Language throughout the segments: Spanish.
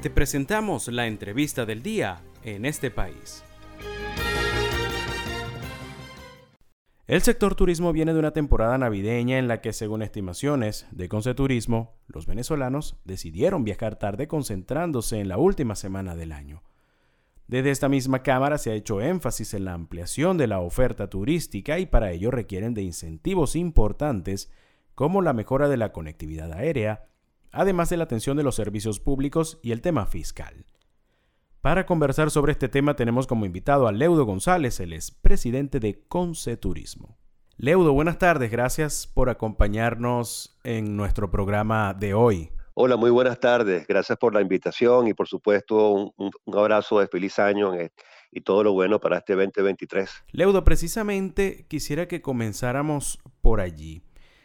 Te presentamos la entrevista del día en este país. El sector turismo viene de una temporada navideña en la que, según estimaciones de Conceturismo, los venezolanos decidieron viajar tarde concentrándose en la última semana del año. Desde esta misma Cámara se ha hecho énfasis en la ampliación de la oferta turística y para ello requieren de incentivos importantes como la mejora de la conectividad aérea, además de la atención de los servicios públicos y el tema fiscal. Para conversar sobre este tema tenemos como invitado a Leudo González, el es presidente de Conceturismo. Leudo, buenas tardes, gracias por acompañarnos en nuestro programa de hoy. Hola, muy buenas tardes. Gracias por la invitación y por supuesto un, abrazo de feliz año y todo lo bueno para este 2023. Leudo, precisamente quisiera que comenzáramos por allí.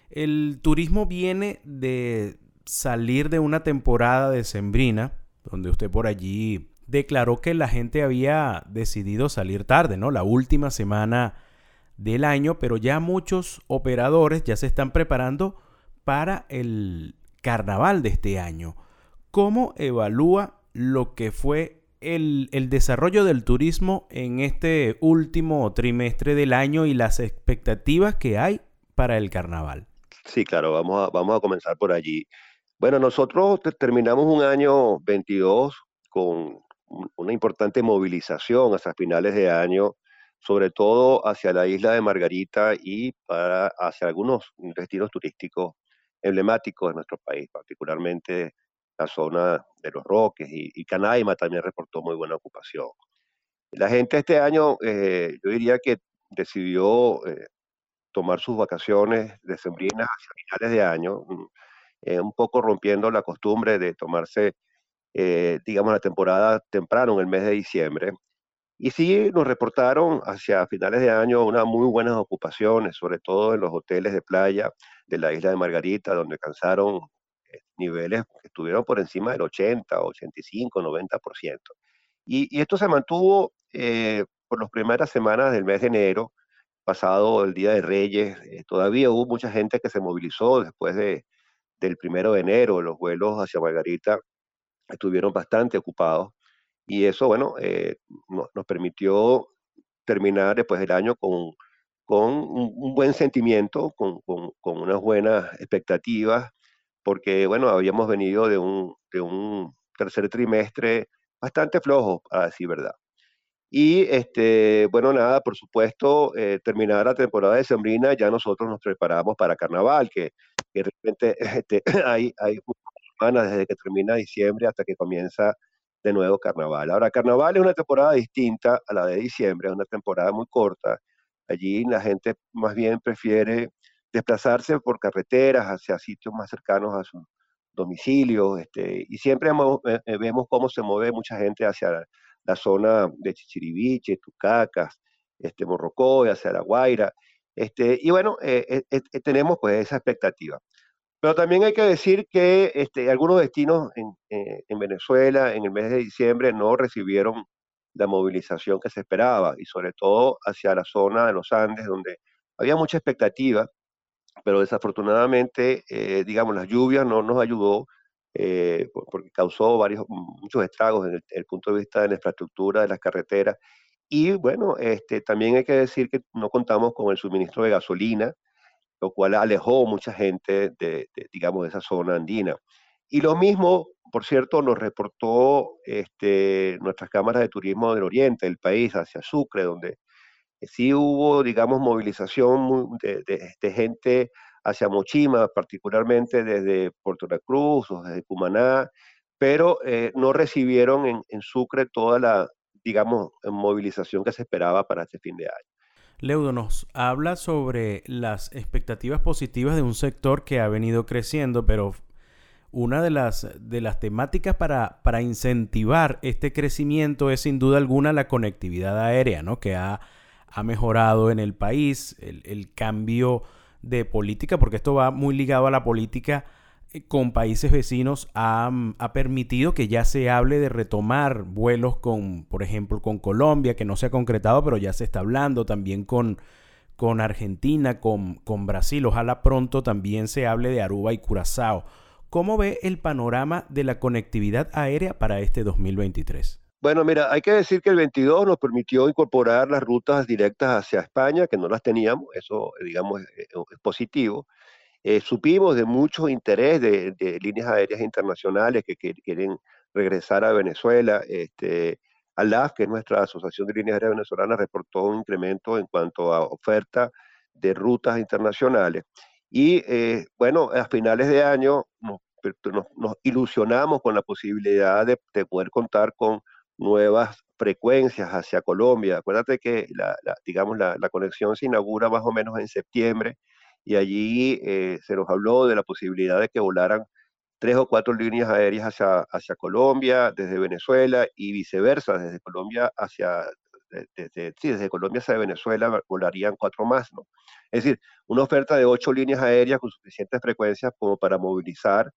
El turismo viene de salir de una temporada de sembrina, donde usted por allí declaró que la gente había decidido salir tarde, ¿no? La última semana del año, pero ya muchos operadores ya se están preparando para el carnaval de este año. ¿Cómo evalúa lo que fue el, desarrollo del turismo en este último trimestre del año y las expectativas que hay para el carnaval? Sí, claro, vamos a, vamos a comenzar por allí. Bueno, nosotros terminamos un año 22 con una importante movilización hasta finales de año, sobre todo hacia la isla de Margarita y para, hacia algunos destinos turísticos emblemáticos de nuestro país, particularmente la zona de los Roques y, Canaima también reportó muy buena ocupación. La gente este año, eh, yo diría que decidió eh, tomar sus vacaciones decembrinas hacia finales de año, mm, eh, un poco rompiendo la costumbre de tomarse, digamos, la temporada temprano en el mes de diciembre. Y sí nos reportaron hacia finales de año unas muy buenas ocupaciones, sobre todo en los hoteles de playa de la isla de Margarita, donde alcanzaron eh, niveles que estuvieron por encima del 80, 85, 90%. Y, y esto se mantuvo eh, por las primeras semanas del mes de enero, pasado el Día de Reyes. Eh, todavía hubo mucha gente que se movilizó después de, del primero de enero. Los vuelos hacia Margarita estuvieron bastante ocupados. Y eso, bueno, nos permitió terminar después del año con con un, buen sentimiento, con, unas buenas expectativas, porque, bueno, habíamos venido de un, un tercer trimestre bastante flojo, a decir verdad. Y, este, bueno, nada, por supuesto, eh, terminada la temporada de Sembrina, ya nosotros nos preparamos para Carnaval, que, de repente este, hay, hay semanas desde que termina diciembre hasta que comienza de nuevo Carnaval. Ahora, Carnaval es una temporada distinta a la de diciembre, es una temporada muy corta, Allí la gente más bien prefiere desplazarse por carreteras hacia sitios más cercanos a su domicilio, este, y siempre eh, eh, vemos cómo se mueve mucha gente hacia la, zona de Chichiriviche, Tucacas, este, Morrocoy, este, y bueno, eh, tenemos pues esa expectativa. Pero también hay que decir que este, algunos destinos en, en Venezuela en el mes de diciembre no recibieron la movilización que se esperaba y sobre todo hacia la zona de los Andes donde había mucha expectativa, pero desafortunadamente, eh, digamos, las lluvias no nos ayudó eh, porque causó varios, muchos estragos desde el, punto de vista de la infraestructura, de las carreteras. Y bueno, este, también hay que decir que no contamos con el suministro de gasolina, lo cual alejó mucha gente de, de digamos, de esa zona andina. Y lo mismo por cierto, nos reportó este, nuestras cámaras de turismo del oriente del país, hacia Sucre, donde sí hubo, digamos, movilización de, gente hacia Mochima, particularmente desde Puerto La Cruz o desde Cumaná, pero eh, no recibieron en, en, Sucre toda la, digamos, movilización que se esperaba para este fin de año. Leudo nos habla sobre las expectativas positivas de un sector que ha venido creciendo, pero una de las, de las temáticas para, para, incentivar este crecimiento es sin duda alguna la conectividad aérea, ¿no? Que ha, mejorado en el país, el, cambio de política, porque esto va muy ligado a la política eh, con países vecinos, ha, ha, permitido que ya se hable de retomar vuelos con, por ejemplo, con Colombia, que no se ha concretado, pero ya se está hablando también con, con Argentina, con, con Brasil. Ojalá pronto también se hable de Aruba y Curazao. ¿cómo ve el panorama de la conectividad aérea para este 2023? Bueno, mira, hay que decir que el 22 nos permitió incorporar las rutas directas hacia España, que no las teníamos, eso, digamos, es, positivo. Eh, supimos de mucho interés de, líneas aéreas internacionales que, quieren regresar a Venezuela. Este, ALAF, que es nuestra Asociación de Líneas Aéreas Venezolanas, reportó un incremento en cuanto a oferta de rutas internacionales. Y eh, bueno, a finales de año nos, ilusionamos con la posibilidad de, poder contar con nuevas frecuencias hacia Colombia. Acuérdate que la, digamos, la, conexión se inaugura más o menos en septiembre y allí eh, se nos habló de la posibilidad de que volaran tres o cuatro líneas aéreas hacia, hacia Colombia, desde Venezuela y viceversa, desde Colombia hacia, desde, sí, desde Colombia hacia Venezuela volarían cuatro más, ¿no? Es decir, una oferta de ocho líneas aéreas con suficientes frecuencias como para movilizar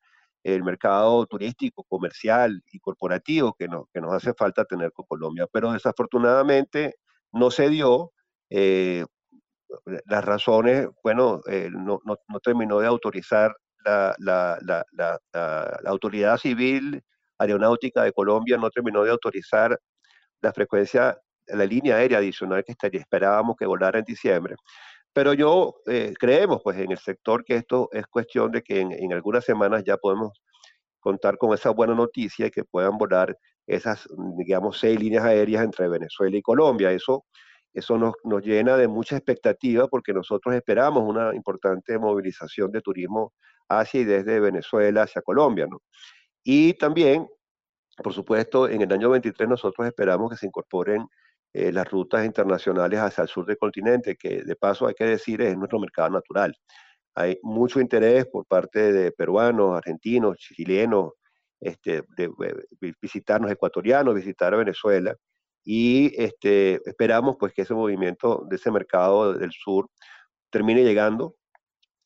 el mercado turístico, comercial y corporativo que, que nos hace falta tener con Colombia. Pero desafortunadamente no se dio. Eh, las razones, bueno, eh, no, terminó de autorizar la, la, autoridad civil aeronáutica de Colombia, no terminó de autorizar la frecuencia, la línea aérea adicional que esperábamos que volara en diciembre. Pero yo eh, creemos, pues, en el sector que esto es cuestión de que en, algunas semanas ya podemos contar con esa buena noticia y que puedan volar esas, digamos, seis líneas aéreas entre Venezuela y Colombia. Eso, eso nos, nos llena de mucha expectativa porque nosotros esperamos una importante movilización de turismo hacia y desde Venezuela hacia Colombia, ¿no? Y también, por supuesto, en el año 23 nosotros esperamos que se incorporen eh, las rutas internacionales hacia el sur del continente, que de paso hay que decir es nuestro mercado natural. Hay mucho interés por parte de peruanos, argentinos, chilenos, este, de, visitarnos ecuatorianos, visitar a Venezuela y este, esperamos pues que ese movimiento de ese mercado del sur termine llegando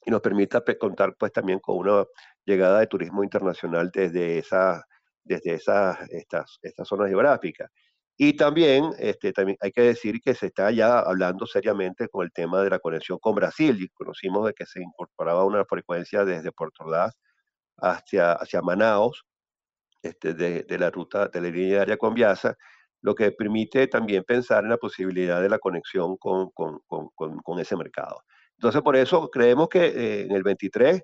y nos permita contar pues también con una llegada de turismo internacional desde esas desde esas estas, estas zonas geográficas. Y también, este, también hay que decir que se está ya hablando seriamente con el tema de la conexión con Brasil y conocimos de que se incorporaba una frecuencia desde Puerto Ordaz hacia, hacia Manaus, este, de, de, la ruta de la línea aérea con Viasa, lo que permite también pensar en la posibilidad de la conexión con, con, con, con ese mercado. Entonces, por eso creemos que eh, en el 23,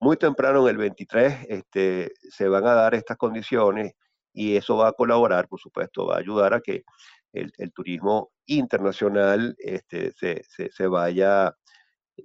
muy temprano en el 23, este, se van a dar estas condiciones y eso va a colaborar, por supuesto, va a ayudar a que el, turismo internacional este, se, vaya,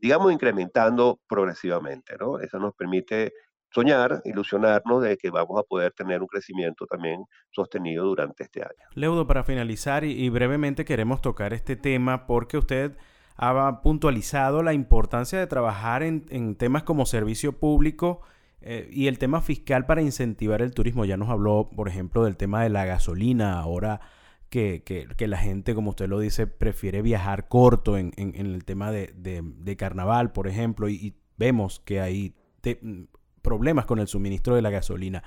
digamos, incrementando progresivamente, ¿no? Eso nos permite soñar, ilusionarnos de que vamos a poder tener un crecimiento también sostenido durante este año. Leudo, para finalizar y, brevemente queremos tocar este tema porque usted ha puntualizado la importancia de trabajar en temas como servicio público eh, y el tema fiscal para incentivar el turismo, ya nos habló, por ejemplo, del tema de la gasolina, ahora que, que, la gente, como usted lo dice, prefiere viajar corto en, en, el tema de, de, carnaval, por ejemplo, y, vemos que hay problemas con el suministro de la gasolina.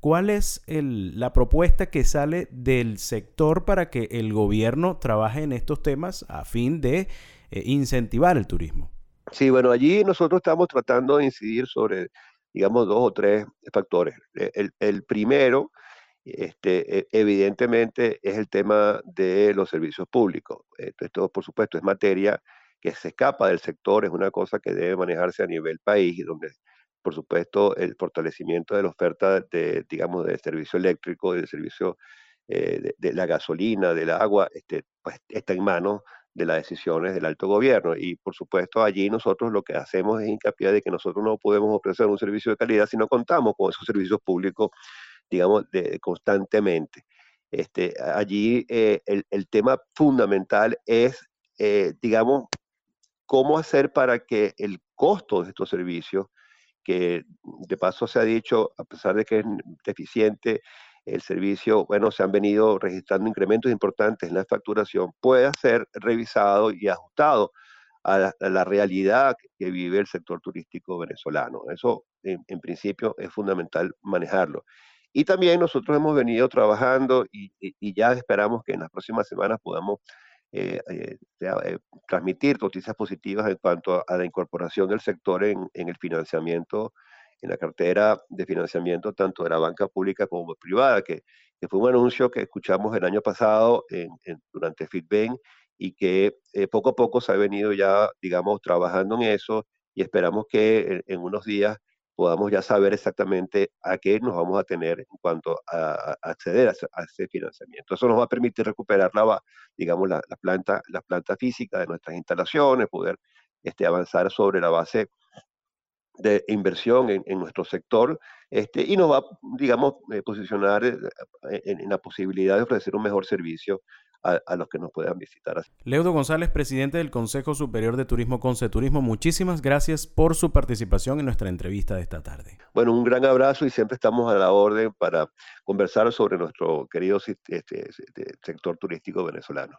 ¿Cuál es el, la propuesta que sale del sector para que el gobierno trabaje en estos temas a fin de eh, incentivar el turismo? Sí, bueno, allí nosotros estamos tratando de incidir sobre digamos, dos o tres factores. E, el, primero, este, e, evidentemente, es el tema de los servicios públicos. Esto, por supuesto, es materia que se escapa del sector, es una cosa que debe manejarse a nivel país, donde, por supuesto, el fortalecimiento de la oferta de, digamos, del servicio eléctrico, del servicio eh, de, la gasolina, del agua, este, pues, está en manos de las decisiones del alto gobierno. Y por supuesto allí nosotros lo que hacemos es hincapié de que nosotros no podemos ofrecer un servicio de calidad si no contamos con esos servicios públicos, digamos, constantemente. Este, allí eh, el, tema fundamental es, eh, digamos, cómo hacer para que el costo de estos servicios, que de paso se ha dicho, a pesar de que es deficiente, el servicio, bueno, se han venido registrando incrementos importantes en la facturación, pueda ser revisado y ajustado a la, realidad que vive el sector turístico venezolano. Eso, en, principio, es fundamental manejarlo. Y también nosotros hemos venido trabajando y, ya esperamos que en las próximas semanas podamos eh, eh, eh, transmitir noticias positivas en cuanto a, la incorporación del sector en, en el financiamiento en la cartera de financiamiento tanto de la banca pública como privada, que, fue un anuncio que escuchamos el año pasado en, durante FitBank y que eh, poco a poco se ha venido ya, digamos, trabajando en eso y esperamos que en, unos días podamos ya saber exactamente a qué nos vamos a tener en cuanto a, acceder a, ese financiamiento. Eso nos va a permitir recuperar la, digamos, la, planta, la planta física de nuestras instalaciones, poder este, avanzar sobre la base de inversión en, nuestro sector este, y nos va, digamos, eh, posicionar eh, en, la posibilidad de ofrecer un mejor servicio a, los que nos puedan visitar. Leudo González, presidente del Consejo Superior de Turismo Turismo, muchísimas gracias por su participación en nuestra entrevista de esta tarde. Bueno, un gran abrazo y siempre estamos a la orden para conversar sobre nuestro querido este, este sector turístico venezolano.